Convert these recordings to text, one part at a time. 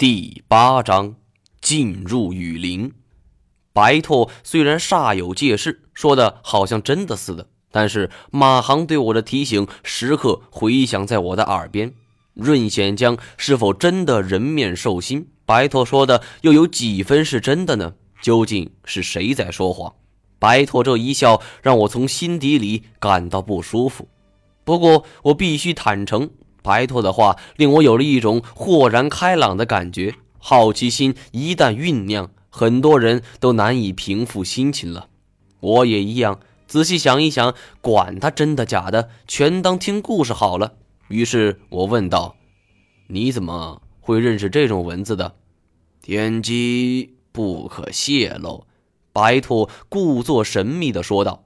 第八章进入雨林。白拓虽然煞有介事，说的好像真的似的，但是马航对我的提醒时刻回响在我的耳边。润显江是否真的人面兽心？白拓说的又有几分是真的呢？究竟是谁在说谎？白拓这一笑，让我从心底里感到不舒服。不过我必须坦诚。白拓的话令我有了一种豁然开朗的感觉。好奇心一旦酝酿，很多人都难以平复心情了。我也一样。仔细想一想，管他真的假的，全当听故事好了。于是我问道：“你怎么会认识这种文字的？”天机不可泄露。白兔故作神秘地说道。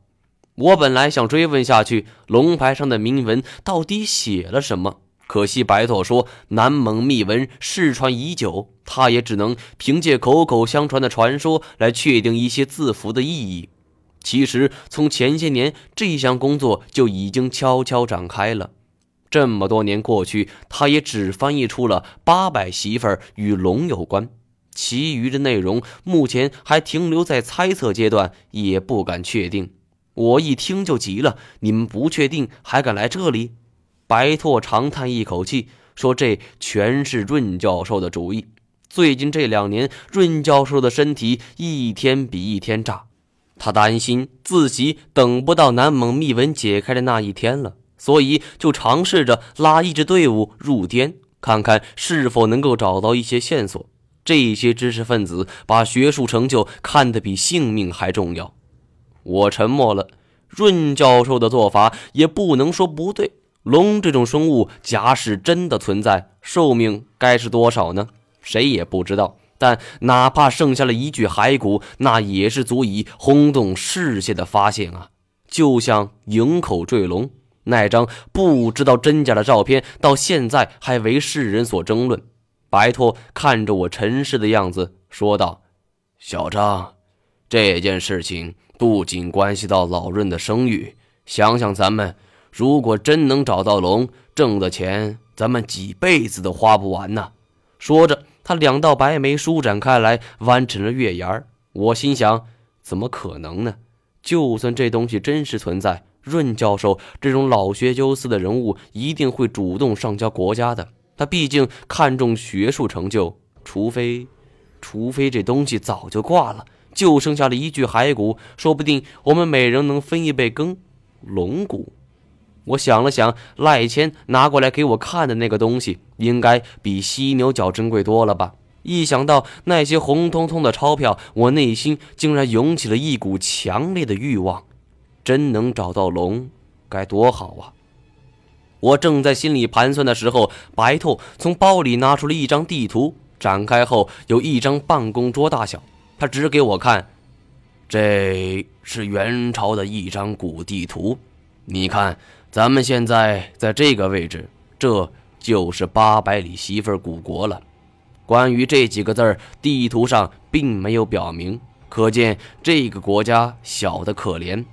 我本来想追问下去，龙牌上的铭文到底写了什么？可惜白驼说南蒙秘文失传已久，他也只能凭借口口相传的传说来确定一些字符的意义。其实从前些年，这项工作就已经悄悄展开了。这么多年过去，他也只翻译出了八百媳妇与龙有关，其余的内容目前还停留在猜测阶段，也不敢确定。我一听就急了：“你们不确定，还敢来这里？”白拓长叹一口气，说：“这全是润教授的主意。最近这两年，润教授的身体一天比一天差，他担心自己等不到南蒙秘文解开的那一天了，所以就尝试着拉一支队伍入滇，看看是否能够找到一些线索。这些知识分子把学术成就看得比性命还重要。”我沉默了。润教授的做法也不能说不对。龙这种生物，假使真的存在，寿命该是多少呢？谁也不知道。但哪怕剩下了一具骸骨，那也是足以轰动世界的发现啊！就像营口坠龙那张不知道真假的照片，到现在还为世人所争论。白托看着我沉实的样子，说道：“小张，这件事情不仅关系到老润的声誉，想想咱们……”如果真能找到龙，挣的钱咱们几辈子都花不完呢。说着，他两道白眉舒展开来，弯成了月牙儿。我心想：怎么可能呢？就算这东西真实存在，润教授这种老学究似的人物一定会主动上交国家的。他毕竟看重学术成就，除非，除非这东西早就挂了，就剩下了一具骸骨，说不定我们每人能分一杯羹。龙骨。我想了想，赖谦拿过来给我看的那个东西，应该比犀牛角珍贵多了吧？一想到那些红彤彤的钞票，我内心竟然涌起了一股强烈的欲望。真能找到龙，该多好啊！我正在心里盘算的时候，白兔从包里拿出了一张地图，展开后有一张办公桌大小。他指给我看，这是元朝的一张古地图，你看。咱们现在在这个位置，这就是八百里媳妇古国了。关于这几个字儿，地图上并没有表明，可见这个国家小的可怜。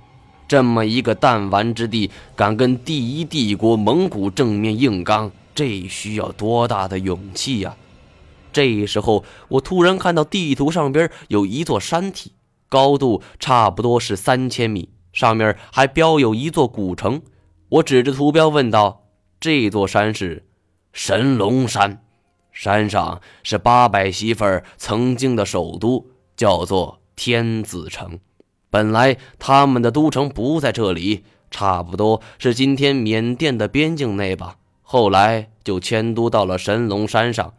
这么一个弹丸之地，敢跟第一帝国蒙古正面硬刚，这需要多大的勇气呀！这时候，我突然看到地图上边有一座山体，高度差不多是三千米，上面还标有一座古城。我指着图标问道：“这座山是神龙山，山上是八百媳妇儿曾经的首都，叫做天子城。本来他们的都城不在这里，差不多是今天缅甸的边境内吧。后来就迁都到了神龙山上。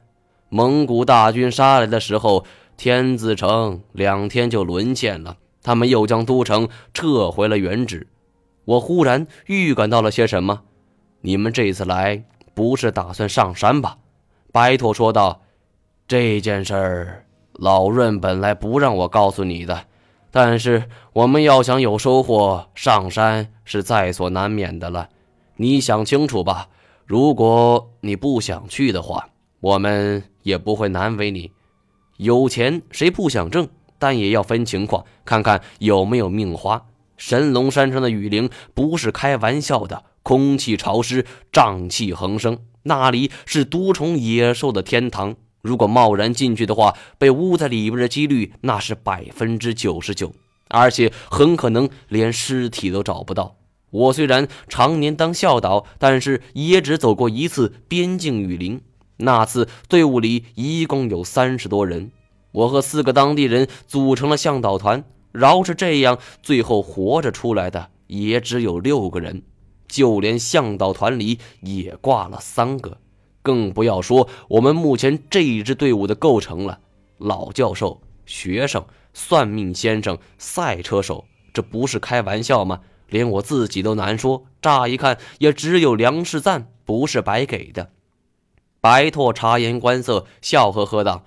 蒙古大军杀来的时候，天子城两天就沦陷了，他们又将都城撤回了原址。”我忽然预感到了些什么，你们这次来不是打算上山吧？白驼说道：“这件事儿，老润本来不让我告诉你的，但是我们要想有收获，上山是在所难免的了。你想清楚吧。如果你不想去的话，我们也不会难为你。有钱谁不想挣？但也要分情况，看看有没有命花。”神龙山上的雨林不是开玩笑的，空气潮湿，瘴气横生，那里是毒虫野兽的天堂。如果贸然进去的话，被捂在里边的几率那是百分之九十九，而且很可能连尸体都找不到。我虽然常年当向导，但是也只走过一次边境雨林。那次队伍里一共有三十多人，我和四个当地人组成了向导团。饶是这样，最后活着出来的也只有六个人，就连向导团里也挂了三个，更不要说我们目前这一支队伍的构成了：老教授、学生、算命先生、赛车手，这不是开玩笑吗？连我自己都难说。乍一看，也只有梁世赞不是白给的。白拓察言观色，笑呵呵道：“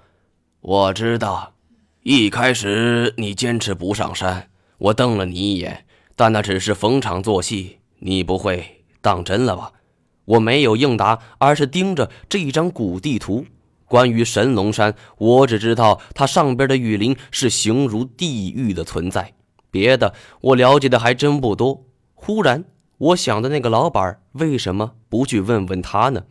我知道。”一开始你坚持不上山，我瞪了你一眼，但那只是逢场作戏，你不会当真了吧？我没有应答，而是盯着这一张古地图。关于神龙山，我只知道它上边的雨林是形如地狱的存在，别的我了解的还真不多。忽然，我想的那个老板为什么不去问问他呢？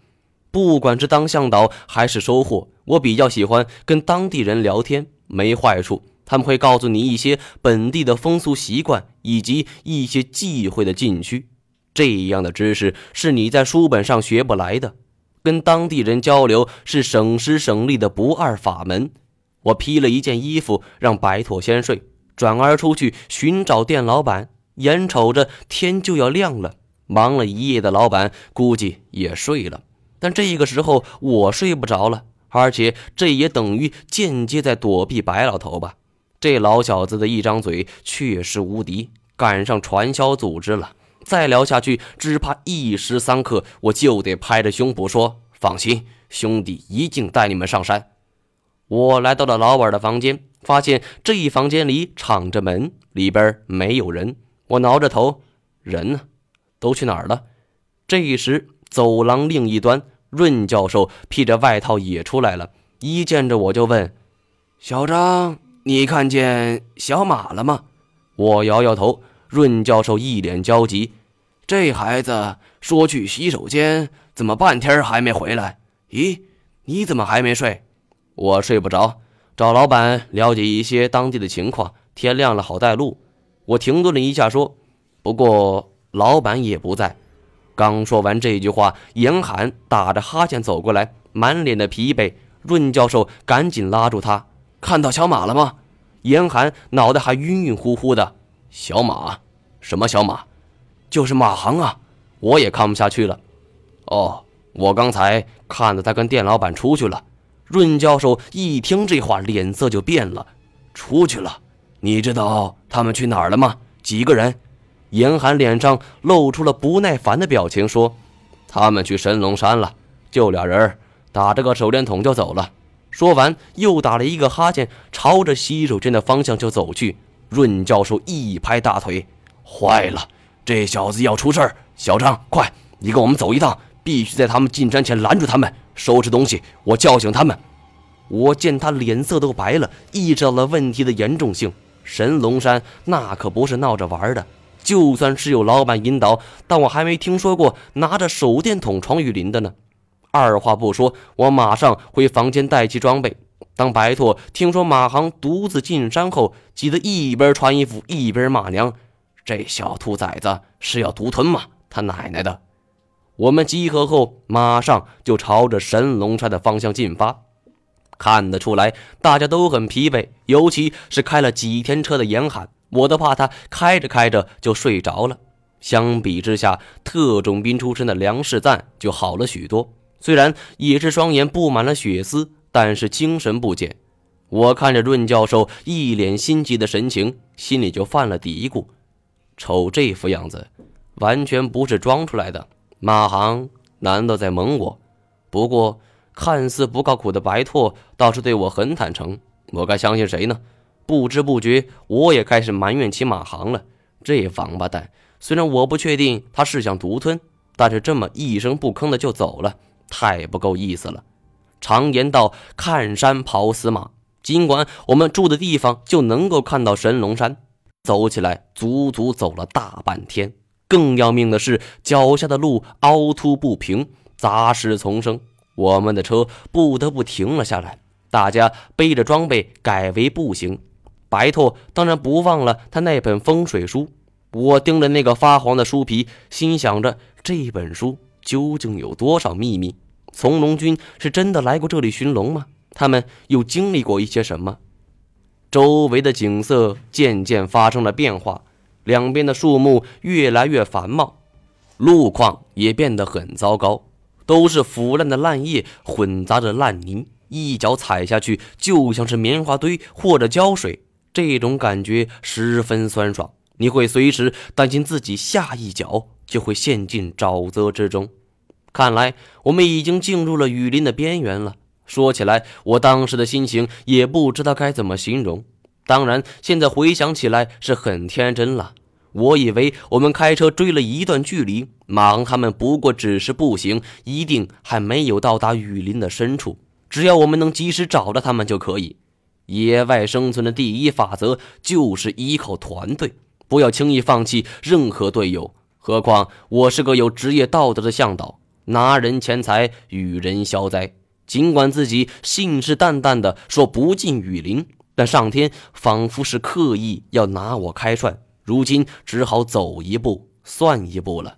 不管是当向导还是收获，我比较喜欢跟当地人聊天。没坏处，他们会告诉你一些本地的风俗习惯以及一些忌讳的禁区。这样的知识是你在书本上学不来的。跟当地人交流是省时省力的不二法门。我披了一件衣服，让白驼先睡，转而出去寻找店老板。眼瞅着天就要亮了，忙了一夜的老板估计也睡了。但这个时候我睡不着了。而且这也等于间接在躲避白老头吧？这老小子的一张嘴确实无敌，赶上传销组织了。再聊下去，只怕一时三刻我就得拍着胸脯说：“放心，兄弟一定带你们上山。”我来到了老板的房间，发现这一房间里敞着门，里边没有人。我挠着头，人呢？都去哪儿了？这时，走廊另一端。润教授披着外套也出来了，一见着我就问：“小张，你看见小马了吗？”我摇摇头。润教授一脸焦急：“这孩子说去洗手间，怎么半天还没回来？咦，你怎么还没睡？”我睡不着，找老板了解一些当地的情况，天亮了好带路。我停顿了一下，说：“不过老板也不在。”刚说完这句话，严寒打着哈欠走过来，满脸的疲惫。润教授赶紧拉住他：“看到小马了吗？”严寒脑袋还晕晕乎乎的。小马？什么小马？就是马航啊！我也看不下去了。哦，我刚才看到他跟店老板出去了。润教授一听这话，脸色就变了。出去了？你知道他们去哪儿了吗？几个人？严寒脸上露出了不耐烦的表情，说：“他们去神龙山了，就俩人，打着个手电筒就走了。”说完，又打了一个哈欠，朝着洗手间的方向就走去。润教授一拍大腿：“坏了，这小子要出事儿！小张，快，你跟我们走一趟，必须在他们进山前拦住他们，收拾东西，我叫醒他们。”我见他脸色都白了，意识到了问题的严重性。神龙山那可不是闹着玩的。就算是有老板引导，但我还没听说过拿着手电筒闯雨林的呢。二话不说，我马上回房间带齐装备。当白拓听说马航独自进山后，急得一边穿衣服一边骂娘：“这小兔崽子是要独吞吗？他奶奶的！”我们集合后，马上就朝着神龙山的方向进发。看得出来，大家都很疲惫，尤其是开了几天车的严寒。我都怕他开着开着就睡着了。相比之下，特种兵出身的梁世赞就好了许多。虽然也是双眼布满了血丝，但是精神不减。我看着润教授一脸心急的神情，心里就犯了嘀咕：瞅这副样子，完全不是装出来的。马航难道在蒙我？不过看似不靠谱的白拓倒是对我很坦诚，我该相信谁呢？不知不觉，我也开始埋怨起马航了。这王八蛋，虽然我不确定他是想独吞，但是这么一声不吭的就走了，太不够意思了。常言道：“看山跑死马。”尽管我们住的地方就能够看到神龙山，走起来足足走了大半天。更要命的是，脚下的路凹凸不平，杂石丛生，我们的车不得不停了下来。大家背着装备改为步行。白兔当然不忘了他那本风水书。我盯着那个发黄的书皮，心想着这本书究竟有多少秘密？从龙军是真的来过这里寻龙吗？他们又经历过一些什么？周围的景色渐渐发生了变化，两边的树木越来越繁茂，路况也变得很糟糕，都是腐烂的烂叶混杂着烂泥，一脚踩下去就像是棉花堆或者胶水，这种感觉十分酸爽。你会随时担心自己下一脚就会陷进沼泽之中。看来我们已经进入了雨林的边缘了。说起来，我当时的心情也不知道该怎么形容。当然，现在回想起来是很天真了。我以为我们开车追了一段距离，马航他们不过只是步行，一定还没有到达雨林的深处。只要我们能及时找到他们就可以。野外生存的第一法则就是依靠团队。不要轻易放弃任何队友，何况我是个有职业道德的向导，拿人钱财与人消灾。尽管自己信誓旦旦地说不进雨林，但上天仿佛是刻意要拿我开涮，如今只好走一步算一步了。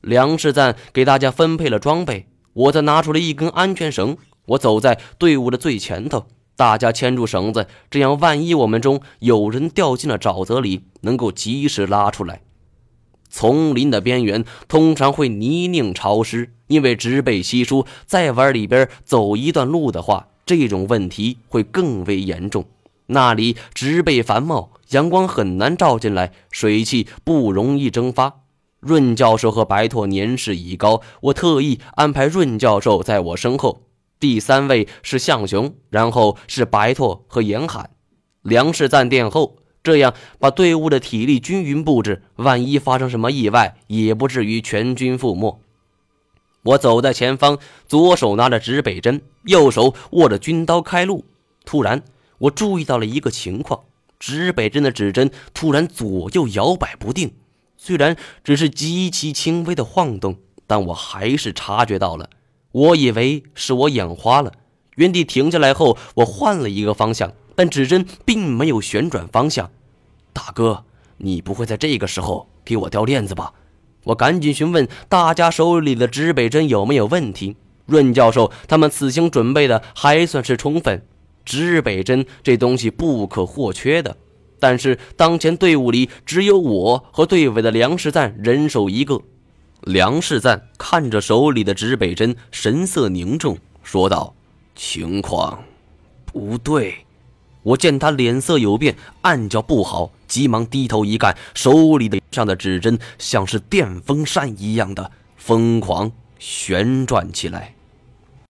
粮食站给大家分配了装备，我则拿出了一根安全绳，我走在队伍的最前头。大家牵住绳子，这样万一我们中有人掉进了沼泽里，能够及时拉出来。丛林的边缘通常会泥泞潮湿，因为植被稀疏，再往里边走一段路的话，这种问题会更为严重。那里植被繁茂，阳光很难照进来，水汽不容易蒸发。润教授和白拓年事已高，我特意安排润教授在我身后。第三位是向雄，然后是白拓和严寒，粮食暂垫后，这样把队伍的体力均匀布置，万一发生什么意外，也不至于全军覆没。我走在前方，左手拿着指北针，右手握着军刀开路。突然，我注意到了一个情况：指北针的指针突然左右摇摆不定，虽然只是极其轻微的晃动，但我还是察觉到了。我以为是我眼花了，原地停下来后，我换了一个方向，但指针并没有旋转方向。大哥，你不会在这个时候给我掉链子吧？我赶紧询问大家手里的指北针有没有问题。润教授他们此行准备的还算是充分，指北针这东西不可或缺的。但是当前队伍里只有我和队尾的粮食赞人手一个。梁世赞看着手里的指北针，神色凝重，说道：“情况不对。”我见他脸色有变，暗叫不好，急忙低头一看，手里的上的指针像是电风扇一样的疯狂旋转起来。